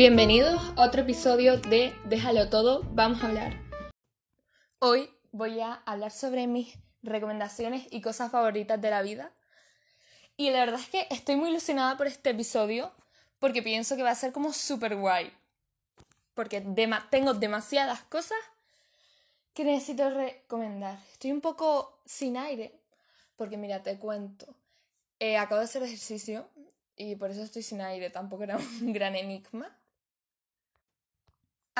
Bienvenidos a otro episodio de Déjalo todo, vamos a hablar. Hoy voy a hablar sobre mis recomendaciones y cosas favoritas de la vida. Y la verdad es que estoy muy ilusionada por este episodio porque pienso que va a ser como súper guay. Porque tengo demasiadas cosas que necesito recomendar. Estoy un poco sin aire porque mira, te cuento. Eh, acabo de hacer ejercicio y por eso estoy sin aire. Tampoco era un gran enigma.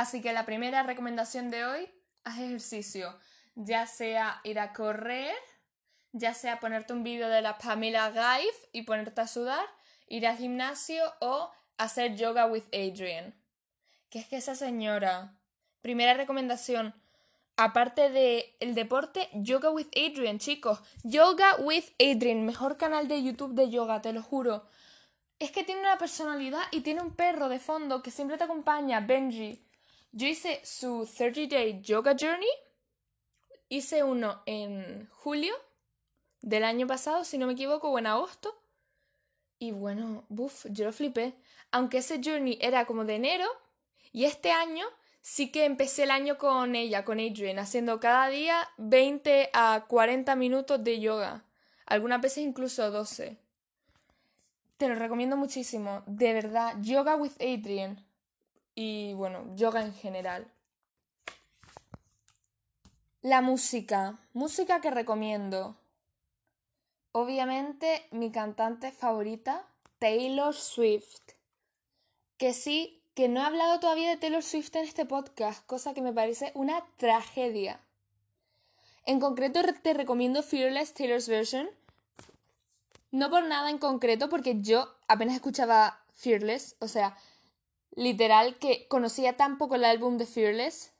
Así que la primera recomendación de hoy, haz ejercicio. Ya sea ir a correr, ya sea ponerte un vídeo de la Pamela Gaif y ponerte a sudar, ir al gimnasio o hacer yoga with Adrian. Que es que esa señora, primera recomendación, aparte de el deporte, yoga with Adrian, chicos. Yoga with Adrian, mejor canal de YouTube de yoga, te lo juro. Es que tiene una personalidad y tiene un perro de fondo que siempre te acompaña, Benji. Yo hice su 30 Day Yoga Journey. Hice uno en julio del año pasado, si no me equivoco, o en agosto. Y bueno, buf, yo lo flipé. Aunque ese journey era como de enero, y este año sí que empecé el año con ella, con Adrian, haciendo cada día 20 a 40 minutos de yoga. Algunas veces incluso 12. Te lo recomiendo muchísimo. De verdad, Yoga with Adrian y bueno, yoga en general. La música. Música que recomiendo. Obviamente mi cantante favorita, Taylor Swift. Que sí, que no he hablado todavía de Taylor Swift en este podcast, cosa que me parece una tragedia. En concreto te recomiendo Fearless Taylor's Version. No por nada en concreto, porque yo apenas escuchaba Fearless, o sea, literal que conocía tan poco el álbum de Fearless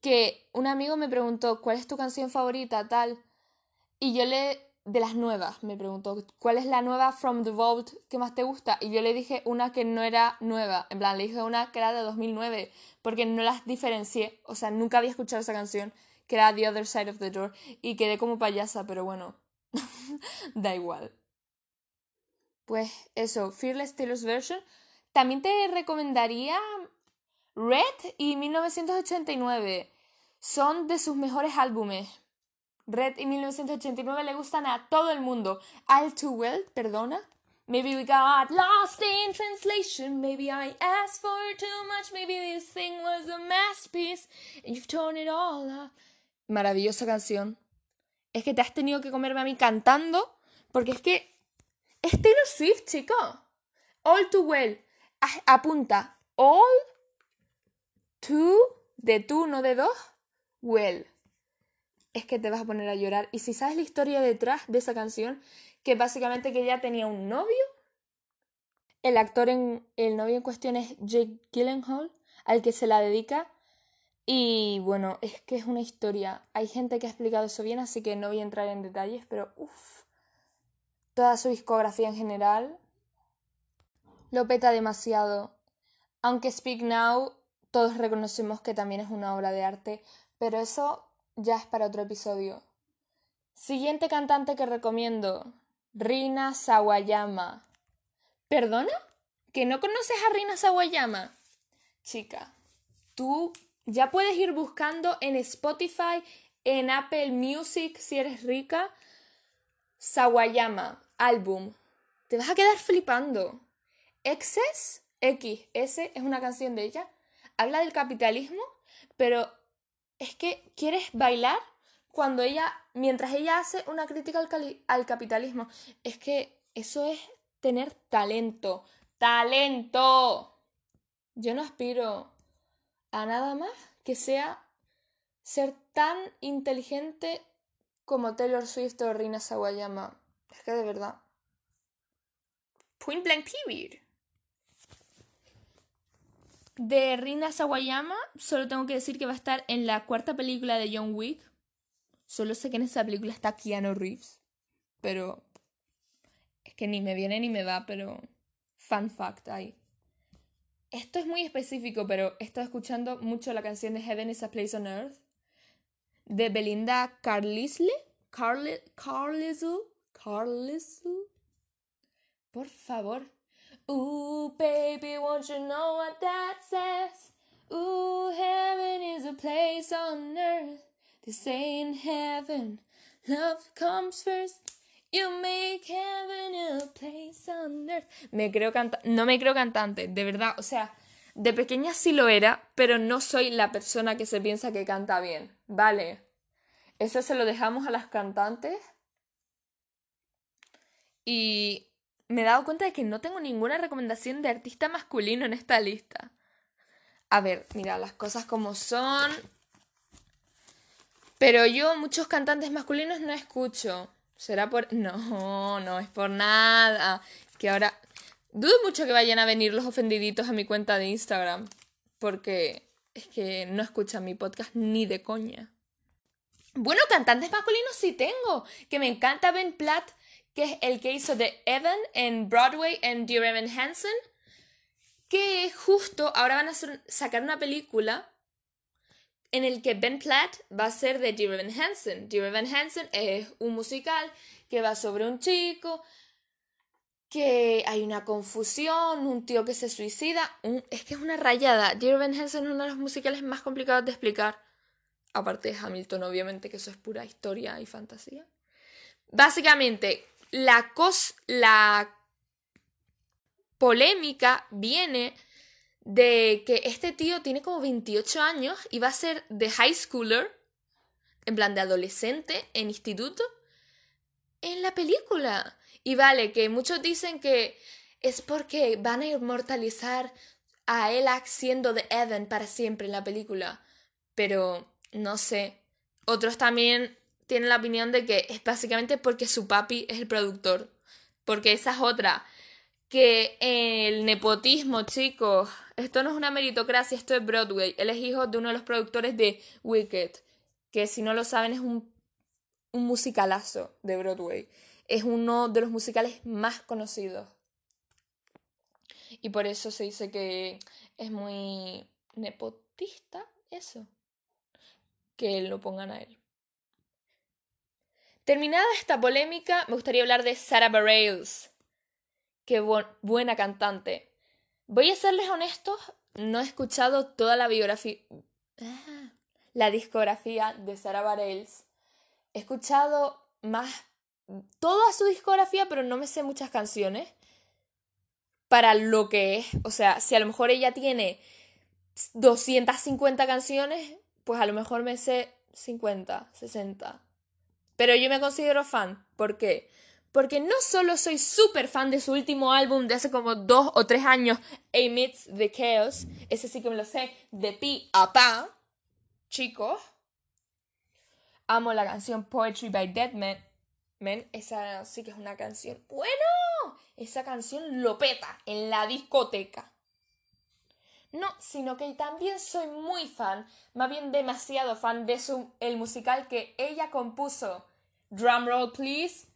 que un amigo me preguntó cuál es tu canción favorita, tal. Y yo le, de las nuevas, me preguntó cuál es la nueva From the Vault que más te gusta. Y yo le dije una que no era nueva, en plan, le dije una que era de 2009, porque no las diferencié, o sea, nunca había escuchado esa canción, que era The Other Side of the Door, y quedé como payasa, pero bueno, da igual. Pues eso, Fearless Taylor's Version también te recomendaría Red y 1989. Son de sus mejores álbumes. Red y 1989 le gustan a todo el mundo. All Too Well, perdona. Maybe we got lost in translation. Maybe I asked for too much. Maybe this thing was a masterpiece. And you've torn it all up. Maravillosa canción. Es que te has tenido que comerme a mí cantando. Porque es que. Es Taylor Swift, chico. All Too Well apunta all to de tú, no de dos, well. Es que te vas a poner a llorar. Y si sabes la historia detrás de esa canción, que básicamente que ella tenía un novio, el actor en el novio en cuestión es Jake Gyllenhaal, al que se la dedica. Y bueno, es que es una historia. Hay gente que ha explicado eso bien, así que no voy a entrar en detalles, pero uff. Toda su discografía en general lo peta demasiado. Aunque Speak Now todos reconocemos que también es una obra de arte, pero eso ya es para otro episodio. Siguiente cantante que recomiendo, Rina Sawayama. ¿Perdona? ¿Que no conoces a Rina Sawayama? Chica, tú ya puedes ir buscando en Spotify, en Apple Music, si eres rica, Sawayama, álbum. Te vas a quedar flipando. Excess, X, S es una canción de ella, habla del capitalismo, pero es que quieres bailar cuando ella, mientras ella hace una crítica al, al capitalismo, es que eso es tener talento, talento. Yo no aspiro a nada más que sea ser tan inteligente como Taylor Swift o Rina Sawayama. Es que de verdad. Point blank period. De Rina Sawayama, solo tengo que decir que va a estar en la cuarta película de John Wick. Solo sé que en esa película está Keanu Reeves. Pero. Es que ni me viene ni me va, pero. Fun fact ahí. Esto es muy específico, pero he estado escuchando mucho la canción de Heaven is a Place on Earth. De Belinda Carlisle. Carlisle. Carlisle. Carlisle. Por favor. Ooh, baby, won't you know what that says? Ooh, heaven is a place on earth. They say in heaven, love comes first. You make heaven a place on earth. Me creo canta no me creo cantante, de verdad. O sea, de pequeña sí lo era, pero no soy la persona que se piensa que canta bien. Vale. Eso se lo dejamos a las cantantes. Y me he dado cuenta de que no tengo ninguna recomendación de artista masculino en esta lista. A ver, mira, las cosas como son. Pero yo muchos cantantes masculinos no escucho. ¿Será por...? No, no es por nada. Que ahora... Dudo mucho que vayan a venir los ofendiditos a mi cuenta de Instagram. Porque es que no escuchan mi podcast ni de coña. Bueno, cantantes masculinos sí tengo. Que me encanta Ben Platt, que es el que hizo de Evan en Broadway en Dear Evan Hansen que justo ahora van a sacar una película en el que Ben Platt va a ser de Dear Evan Hansen. Dear Evan Hansen es un musical que va sobre un chico, que hay una confusión, un tío que se suicida. es que es una rayada. Dear Evan Hansen es uno de los musicales más complicados de explicar. Aparte de Hamilton, obviamente, que eso es pura historia y fantasía. Básicamente, la, cos la polémica viene de que este tío tiene como 28 años y va a ser de high schooler, en plan de adolescente, en instituto, en la película. Y vale, que muchos dicen que es porque van a inmortalizar a él siendo de Evan para siempre en la película. Pero no sé. Otros también tienen la opinión de que es básicamente porque su papi es el productor. Porque esa es otra que el nepotismo, chicos, esto no es una meritocracia, esto es Broadway. Él es hijo de uno de los productores de Wicked, que si no lo saben es un, un musicalazo de Broadway. Es uno de los musicales más conocidos. Y por eso se dice que es muy nepotista eso. Que lo pongan a él. Terminada esta polémica, me gustaría hablar de Sarah Bareilles Qué buena cantante. Voy a serles honestos, no he escuchado toda la biografía. Ah, la discografía de Sarah Bareilles. He escuchado más. toda su discografía, pero no me sé muchas canciones. Para lo que es. O sea, si a lo mejor ella tiene 250 canciones, pues a lo mejor me sé 50, 60. Pero yo me considero fan. ¿Por qué? porque no solo soy súper fan de su último álbum de hace como dos o tres años, Amidst the Chaos, ese sí que me lo sé, de pi a pa, chicos. Amo la canción Poetry by Dead Men, esa sí que es una canción. Bueno, esa canción lo peta en la discoteca. No, sino que también soy muy fan, más bien demasiado fan de su, el musical que ella compuso. Drumroll, please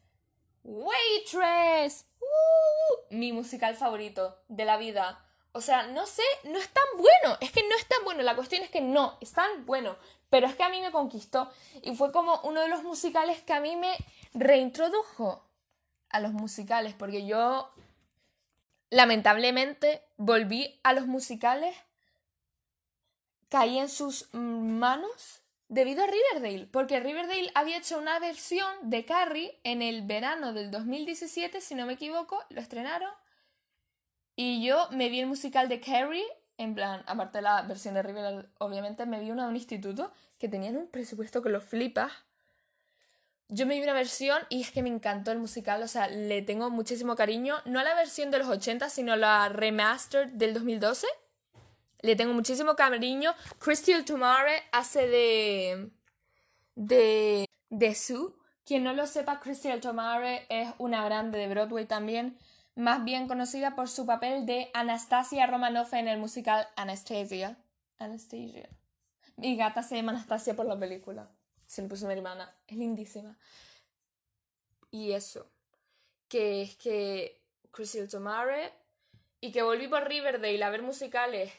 Waitress. Uh, mi musical favorito de la vida. O sea, no sé, no es tan bueno. Es que no es tan bueno. La cuestión es que no, es tan bueno. Pero es que a mí me conquistó. Y fue como uno de los musicales que a mí me reintrodujo a los musicales. Porque yo, lamentablemente, volví a los musicales. Caí en sus manos debido a Riverdale, porque Riverdale había hecho una versión de Carrie en el verano del 2017, si no me equivoco, lo estrenaron. Y yo me vi el musical de Carrie, en plan, aparte de la versión de Riverdale, obviamente me vi una de un instituto que tenían un presupuesto que lo flipas. Yo me vi una versión y es que me encantó el musical, o sea, le tengo muchísimo cariño, no a la versión de los 80, sino a la remastered del 2012 le tengo muchísimo cariño. Crystal Tomare hace de. de. de Sue. Quien no lo sepa, Crystal Tomare es una grande de Broadway también, más bien conocida por su papel de Anastasia Romanoff en el musical Anastasia. Anastasia. Mi gata se llama Anastasia por la película. Se le puso mi hermana. Es lindísima. Y eso. Que es que Crystal Tomare. Y que volví por Riverdale a ver musicales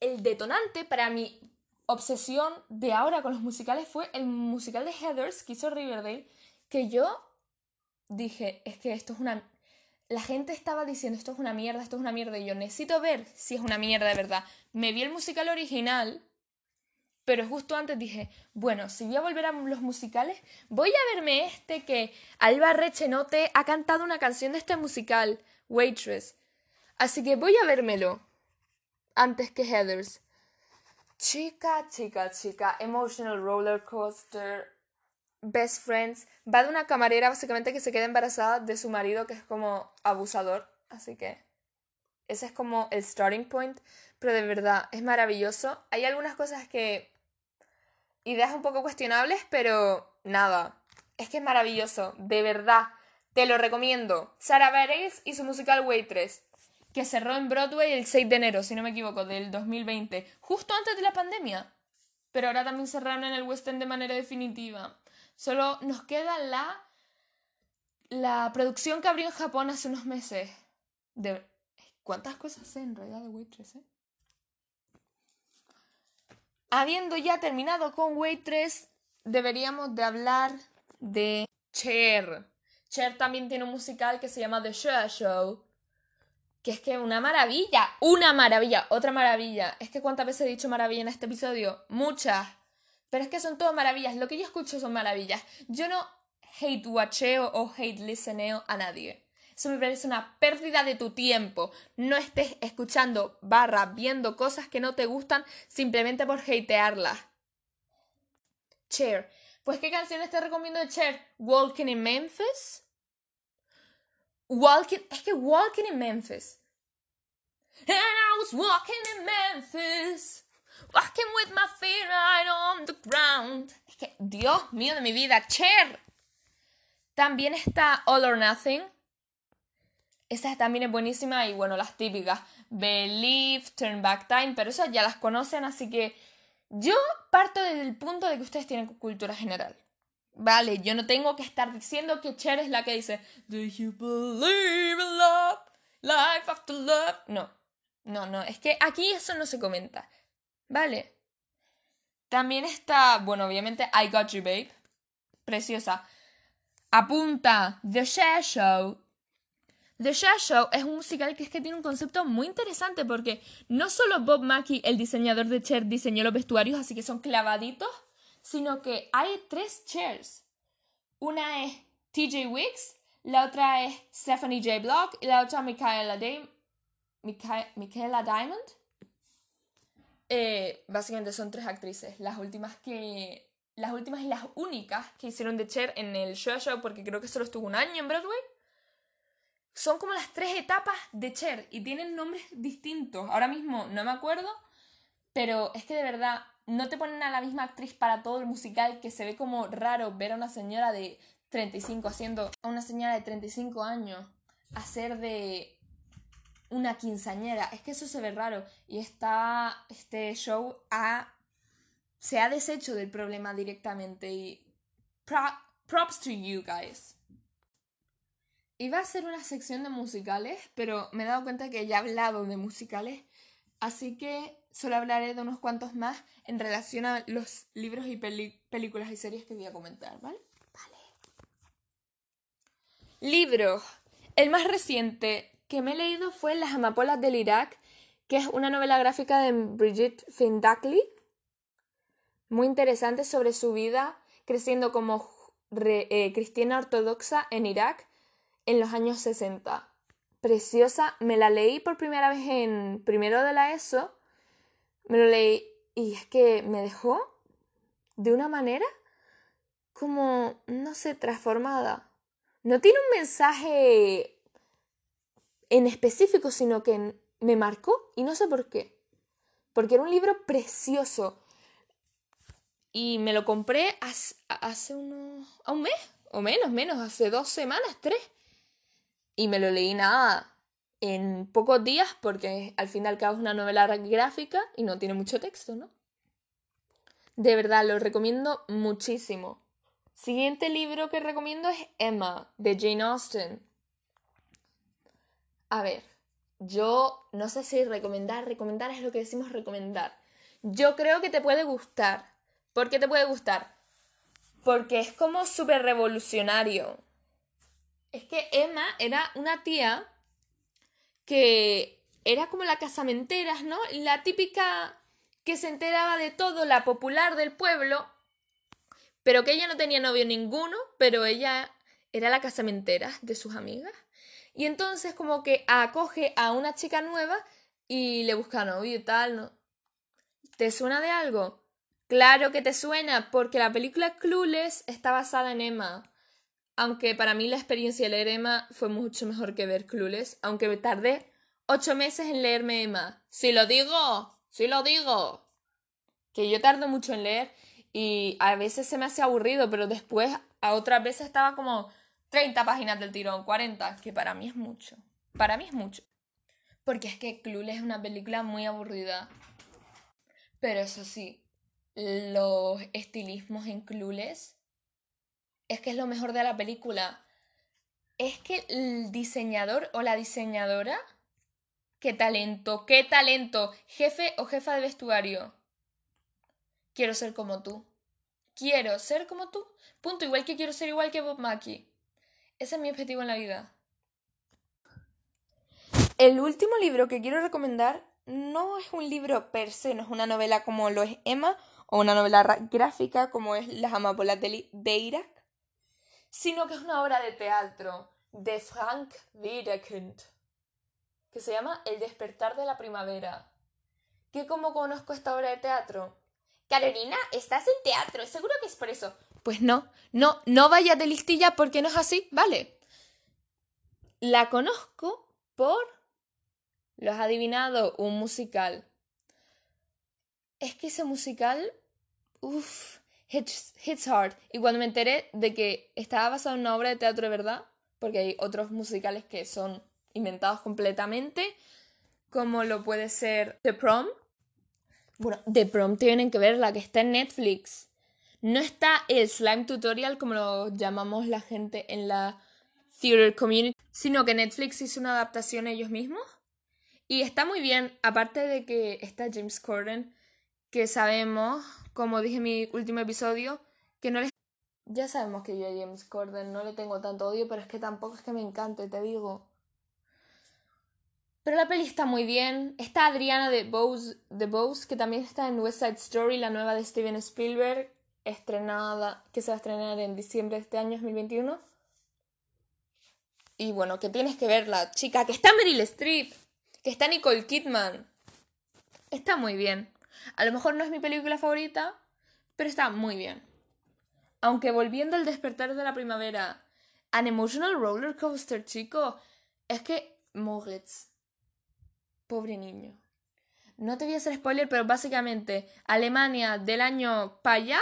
el detonante para mi obsesión de ahora con los musicales fue el musical de Heathers que hizo Riverdale, que yo dije, es que esto es una... la gente estaba diciendo esto es una mierda, esto es una mierda, y yo necesito ver si es una mierda de verdad. Me vi el musical original, pero justo antes dije, bueno, si voy a volver a los musicales, voy a verme este que Alba Rechenote ha cantado una canción de este musical, Waitress. Así que voy a vérmelo antes que Heathers. Chica, chica, chica, emotional roller coaster, best friends. Va de una camarera básicamente que se queda embarazada de su marido que es como abusador. Así que ese es como el starting point. Pero de verdad, es maravilloso. Hay algunas cosas que... Ideas un poco cuestionables, pero nada. Es que es maravilloso, de verdad. Te lo recomiendo. Sara Bareilles y su musical Waitress que cerró en Broadway el 6 de enero, si no me equivoco, del 2020, justo antes de la pandemia. Pero ahora también cerraron en el West End de manera definitiva. Solo nos queda la la producción que abrió en Japón hace unos meses. De ¿Cuántas cosas sé en realidad de Waitress, eh? Habiendo ya terminado con Waitress, deberíamos de hablar de Cher. Cher también tiene un musical que se llama The Show Show, que es que una maravilla, una maravilla, otra maravilla. Es que cuántas veces he dicho maravilla en este episodio, muchas. Pero es que son todas maravillas, lo que yo escucho son maravillas. Yo no hate watcheo o hate listeneo a nadie. Eso me parece una pérdida de tu tiempo. No estés escuchando barra viendo cosas que no te gustan simplemente por hatearlas. Cher. Pues ¿qué canciones te recomiendo de Cher? Walking in Memphis. Walking, es que walking in Memphis. And I was walking in Memphis, walking with my feet right on the ground. Es que, Dios mío de mi vida, Cher. También está All or Nothing. Esa también es buenísima y bueno, las típicas. Believe, Turn Back Time, pero esas ya las conocen, así que yo parto desde el punto de que ustedes tienen cultura general. Vale, yo no tengo que estar diciendo que Cher es la que dice Do you believe in love? Life after love. No, no, no, es que aquí eso no se comenta. Vale. También está, bueno, obviamente I Got You Babe. Preciosa. Apunta The Share Show. The Share Show es un musical que es que tiene un concepto muy interesante porque no solo Bob Mackie, el diseñador de Cher, diseñó los vestuarios, así que son clavaditos sino que hay tres chairs. Una es TJ Wicks, la otra es Stephanie J. Block y la otra Michaela, Michaela Diamond. Eh, básicamente son tres actrices, las últimas que las últimas y las únicas que hicieron de Cher en el show show porque creo que solo estuvo un año en Broadway. Son como las tres etapas de Cher y tienen nombres distintos. Ahora mismo no me acuerdo, pero es que de verdad no te ponen a la misma actriz para todo el musical que se ve como raro ver a una señora de 35 haciendo a una señora de 35 años hacer de una quinceañera. Es que eso se ve raro y está este show se ha deshecho del problema directamente y props to you guys. Iba a ser una sección de musicales, pero me he dado cuenta que ya he hablado de musicales, así que solo hablaré de unos cuantos más en relación a los libros y películas y series que voy a comentar, ¿vale? Vale. Libro. El más reciente que me he leído fue Las amapolas del Irak, que es una novela gráfica de Brigitte Findackley. Muy interesante sobre su vida creciendo como eh, cristiana ortodoxa en Irak en los años 60. Preciosa, me la leí por primera vez en primero de la ESO me lo leí y es que me dejó de una manera como, no sé, transformada. No tiene un mensaje en específico, sino que me marcó y no sé por qué. Porque era un libro precioso. Y me lo compré hace, hace unos... a un mes, o menos, menos, hace dos semanas, tres. Y me lo leí nada, en pocos días porque al fin y al cabo es una novela gráfica y no tiene mucho texto, ¿no? De verdad, lo recomiendo muchísimo. Siguiente libro que recomiendo es Emma, de Jane Austen. A ver, yo no sé si recomendar, recomendar es lo que decimos recomendar. Yo creo que te puede gustar. ¿Por qué te puede gustar? Porque es como súper revolucionario. Es que Emma era una tía que era como la casamenteras, ¿no? La típica que se enteraba de todo, la popular del pueblo, pero que ella no tenía novio ninguno, pero ella era la casamentera de sus amigas. Y entonces como que acoge a una chica nueva y le busca novio y tal, ¿no? ¿Te suena de algo? Claro que te suena, porque la película Clueless está basada en Emma. Aunque para mí la experiencia de leer Emma fue mucho mejor que ver Clueless, aunque me tardé ocho meses en leerme Emma. Si lo digo, si lo digo. Que yo tardo mucho en leer y a veces se me hace aburrido, pero después a otras veces estaba como 30 páginas del tirón, 40, que para mí es mucho. Para mí es mucho. Porque es que Clueless es una película muy aburrida. Pero eso sí, los estilismos en Clueless es que es lo mejor de la película. Es que el diseñador o la diseñadora, qué talento, qué talento, jefe o jefa de vestuario. Quiero ser como tú. Quiero ser como tú. Punto, igual que quiero ser igual que Bob Mackie. Ese es mi objetivo en la vida. El último libro que quiero recomendar no es un libro per se, no es una novela como lo es Emma o una novela gráfica como es Las amapolas de Irak, sino que es una obra de teatro de Frank Wiedekind que se llama El despertar de la primavera. ¿Qué cómo conozco esta obra de teatro? Carolina, estás en teatro, seguro que es por eso. Pues no, no, no vayas de listilla porque no es así, ¿vale? La conozco por... Lo has adivinado, un musical. Es que ese musical... Uff, hits, hits hard. Y cuando me enteré de que estaba basado en una obra de teatro de verdad, porque hay otros musicales que son inventados completamente, como lo puede ser The Prom. Bueno, The Prom tienen que ver la que está en Netflix. No está el slime tutorial como lo llamamos la gente en la theater community, sino que Netflix hizo una adaptación ellos mismos. Y está muy bien, aparte de que está James Corden, que sabemos, como dije en mi último episodio, que no les... Ya sabemos que yo a James Corden no le tengo tanto odio, pero es que tampoco es que me encante, te digo. Pero la peli está muy bien. Está Adriana de Bose, de Bose, que también está en West Side Story, la nueva de Steven Spielberg, estrenada, que se va a estrenar en diciembre de este año 2021. Y bueno, que tienes que verla, chica, que está Meryl Streep, que está Nicole Kidman. Está muy bien. A lo mejor no es mi película favorita, pero está muy bien. Aunque volviendo al despertar de la primavera, An Emotional Roller Coaster, chico, es que Moritz Pobre niño. No te voy a hacer spoiler, pero básicamente Alemania del año para allá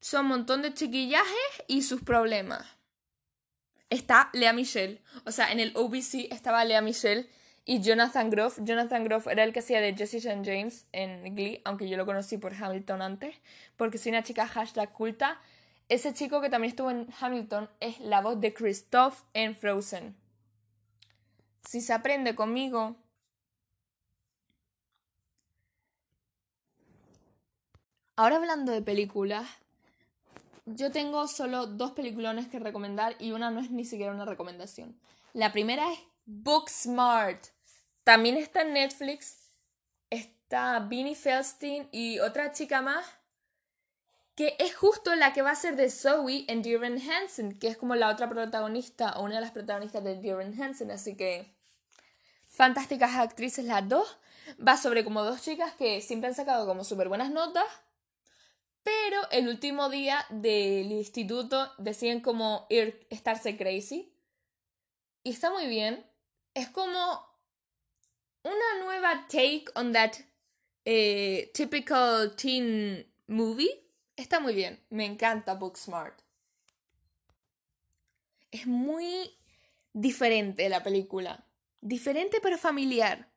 son un montón de chiquillajes y sus problemas. Está Lea Michelle. O sea, en el OBC estaba Lea Michelle y Jonathan Groff. Jonathan Groff era el que hacía de Jesse St. James en Glee, aunque yo lo conocí por Hamilton antes, porque soy una chica hashtag culta. Ese chico que también estuvo en Hamilton es la voz de Christoph en Frozen si se aprende conmigo. Ahora hablando de películas, yo tengo solo dos peliculones que recomendar y una no es ni siquiera una recomendación. La primera es Booksmart. También está en Netflix. Está Beanie Feldstein y otra chica más que es justo la que va a ser de Zoe en Dear Hansen, que es como la otra protagonista o una de las protagonistas de Dear Hansen, así que fantásticas actrices las dos. Va sobre como dos chicas que siempre han sacado como súper buenas notas, pero el último día del instituto deciden como ir, estarse crazy. Y está muy bien. Es como una nueva take on that eh, typical teen movie Está muy bien, me encanta Booksmart. Es muy diferente la película. Diferente pero familiar.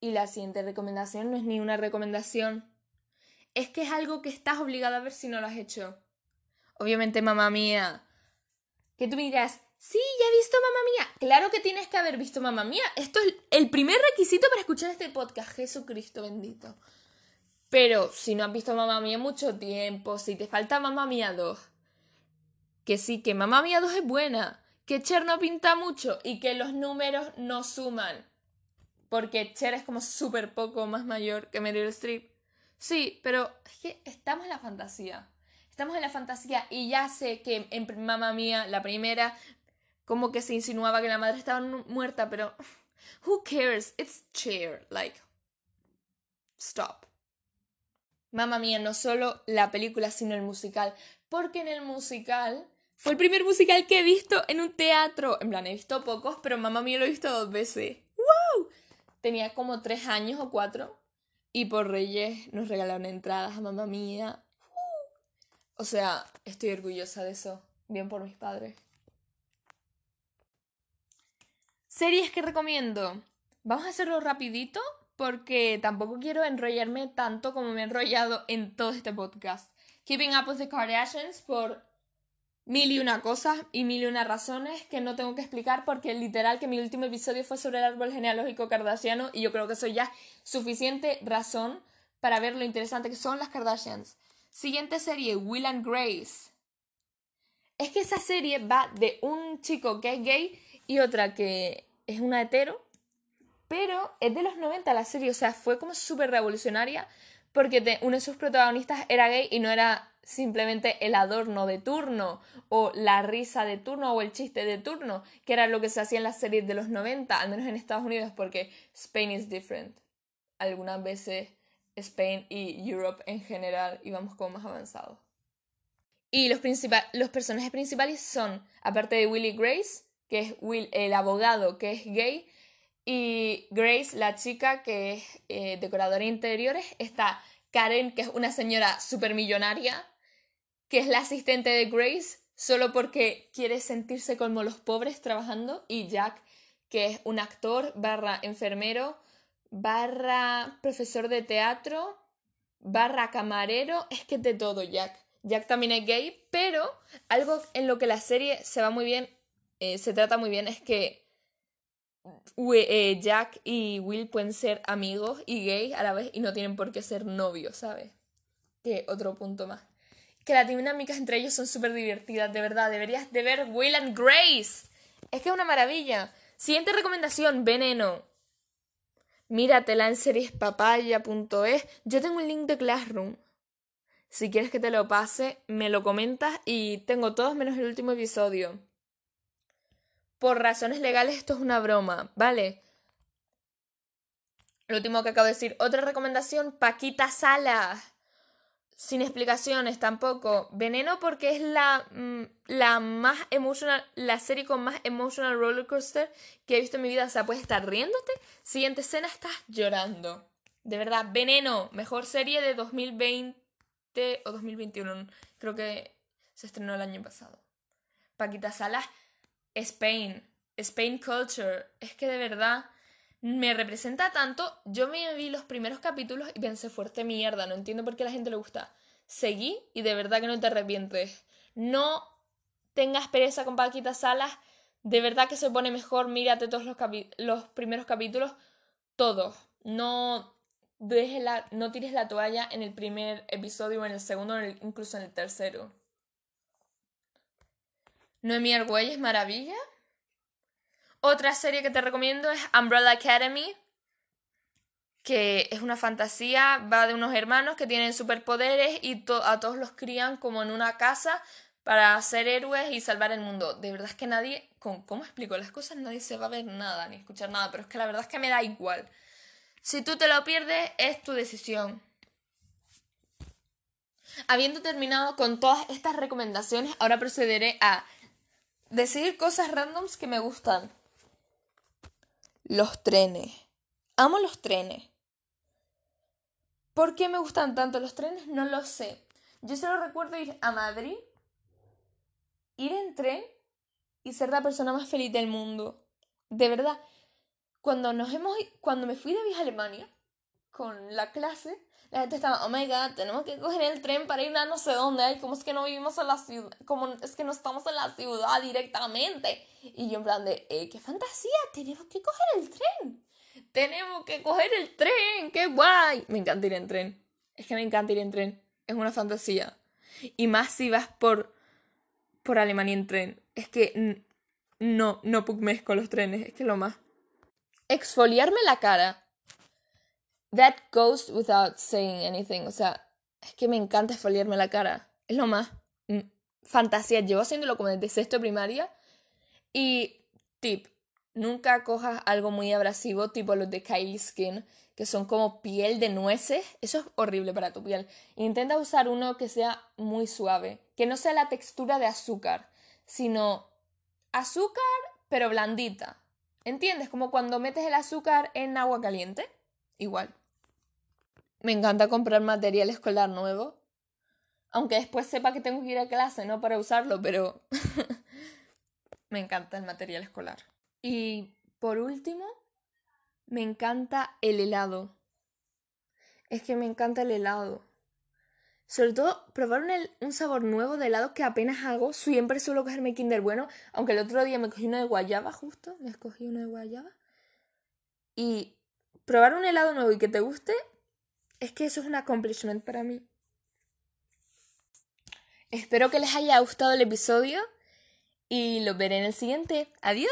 Y la siguiente recomendación no es ni una recomendación. Es que es algo que estás obligado a ver si no lo has hecho. Obviamente, mamá mía. Que tú me dirás, sí, ya he visto mamá mía. Claro que tienes que haber visto mamá mía. Esto es el primer requisito para escuchar este podcast. Jesucristo bendito. Pero si no has visto Mamá Mía mucho tiempo, si te falta Mamá Mía 2, que sí, que Mamá Mía 2 es buena, que Cher no pinta mucho y que los números no suman. Porque Cher es como súper poco más mayor que Meryl Streep. Sí, pero es que estamos en la fantasía. Estamos en la fantasía y ya sé que en Mamá Mía, la primera, como que se insinuaba que la madre estaba muerta, pero who cares? It's Cher, like stop. Mamma mía, no solo la película, sino el musical. Porque en el musical fue el primer musical que he visto en un teatro. En plan, he visto pocos, pero mamá mía lo he visto dos veces. ¡Wow! Tenía como tres años o cuatro. Y por Reyes nos regalaron entradas a mamá mía. O sea, estoy orgullosa de eso. Bien por mis padres. Series que recomiendo. Vamos a hacerlo rapidito porque tampoco quiero enrollarme tanto como me he enrollado en todo este podcast. Keeping Up with the Kardashians por mil y una cosas y mil y una razones que no tengo que explicar porque literal que mi último episodio fue sobre el árbol genealógico kardashiano y yo creo que eso ya suficiente razón para ver lo interesante que son las Kardashians. Siguiente serie, Will and Grace. Es que esa serie va de un chico que es gay y otra que es una hetero pero es de los 90 la serie, o sea, fue como súper revolucionaria porque uno de sus protagonistas era gay y no era simplemente el adorno de turno o la risa de turno o el chiste de turno, que era lo que se hacía en las series de los 90, al menos en Estados Unidos, porque Spain is different. Algunas veces Spain y Europe en general íbamos como más avanzados. Y los, los personajes principales son, aparte de Willie Grace, que es Will, el abogado que es gay, y Grace, la chica que es eh, decoradora de interiores, está Karen, que es una señora supermillonaria, que es la asistente de Grace, solo porque quiere sentirse como los pobres trabajando, y Jack, que es un actor, barra enfermero, barra profesor de teatro, barra camarero, es que de todo Jack. Jack también es gay, pero algo en lo que la serie se va muy bien, eh, se trata muy bien, es que eh, Jack y Will pueden ser amigos y gay a la vez y no tienen por qué ser novios, ¿sabes? Que otro punto más. Que las dinámicas entre ellos son súper divertidas, de verdad. Deberías de ver Will and Grace. Es que es una maravilla. Siguiente recomendación, Veneno. Míratela en seriespapaya.es. Yo tengo un link de Classroom. Si quieres que te lo pase, me lo comentas y tengo todos menos el último episodio por razones legales esto es una broma, ¿vale? Lo último que acabo de decir. Otra recomendación, Paquita Sala. Sin explicaciones tampoco. Veneno porque es la, mm, la más emotional, la serie con más emotional roller coaster que he visto en mi vida. O sea, puedes estar riéndote. Siguiente escena, estás llorando. De verdad, Veneno, mejor serie de 2020 o 2021. Creo que se estrenó el año pasado. Paquita Salas Spain, Spain Culture, es que de verdad me representa tanto. Yo me vi los primeros capítulos y pensé fuerte mierda, no entiendo por qué a la gente le gusta. Seguí y de verdad que no te arrepientes. No tengas pereza con Paquita Salas, de verdad que se pone mejor, mírate todos los, los primeros capítulos, todos. No dejes la, no tires la toalla en el primer episodio en el segundo, incluso en el tercero. Noemi Argüelles, Maravilla. Otra serie que te recomiendo es Umbrella Academy, que es una fantasía, va de unos hermanos que tienen superpoderes y a todos los crían como en una casa para ser héroes y salvar el mundo. De verdad es que nadie, ¿cómo explico las cosas? Nadie se va a ver nada ni escuchar nada, pero es que la verdad es que me da igual. Si tú te lo pierdes, es tu decisión. Habiendo terminado con todas estas recomendaciones, ahora procederé a Decidir cosas randoms que me gustan. Los trenes. Amo los trenes. ¿Por qué me gustan tanto los trenes? No lo sé. Yo solo recuerdo ir a Madrid, ir en tren y ser la persona más feliz del mundo. De verdad. Cuando nos hemos cuando me fui de viaje a Alemania con la clase, la gente estaba, oh my god, tenemos que coger el tren para ir a no sé dónde, como es que no vivimos en la ciudad, como es que no estamos en la ciudad directamente. Y yo en plan de, eh, qué fantasía, tenemos que coger el tren. Tenemos que coger el tren, qué guay. Me encanta ir en tren. Es que me encanta ir en tren. Es una fantasía. Y más si vas por por Alemania en tren. Es que no, no pugmes con los trenes, es que lo más. Exfoliarme la cara. That goes without saying anything. O sea, es que me encanta exfoliarme la cara. Es lo más. Mm, fantasía. Llevo haciéndolo como desde sexto primaria. Y tip, nunca cojas algo muy abrasivo tipo los de Kylie Skin, que son como piel de nueces. Eso es horrible para tu piel. Intenta usar uno que sea muy suave, que no sea la textura de azúcar, sino azúcar pero blandita. ¿Entiendes? Como cuando metes el azúcar en agua caliente. Igual. Me encanta comprar material escolar nuevo. Aunque después sepa que tengo que ir a clase, ¿no? Para usarlo, pero me encanta el material escolar. Y por último, me encanta el helado. Es que me encanta el helado. Sobre todo, probar un, sabor nuevo de helado que apenas hago. Siempre suelo cogerme Kinder Bueno, aunque el otro día me cogí uno de guayaba justo. Me escogí uno de guayaba. Y probar un helado nuevo y que te guste, es que eso es un accomplishment para mí. Espero que les haya gustado el episodio y lo veré en el siguiente. Adiós.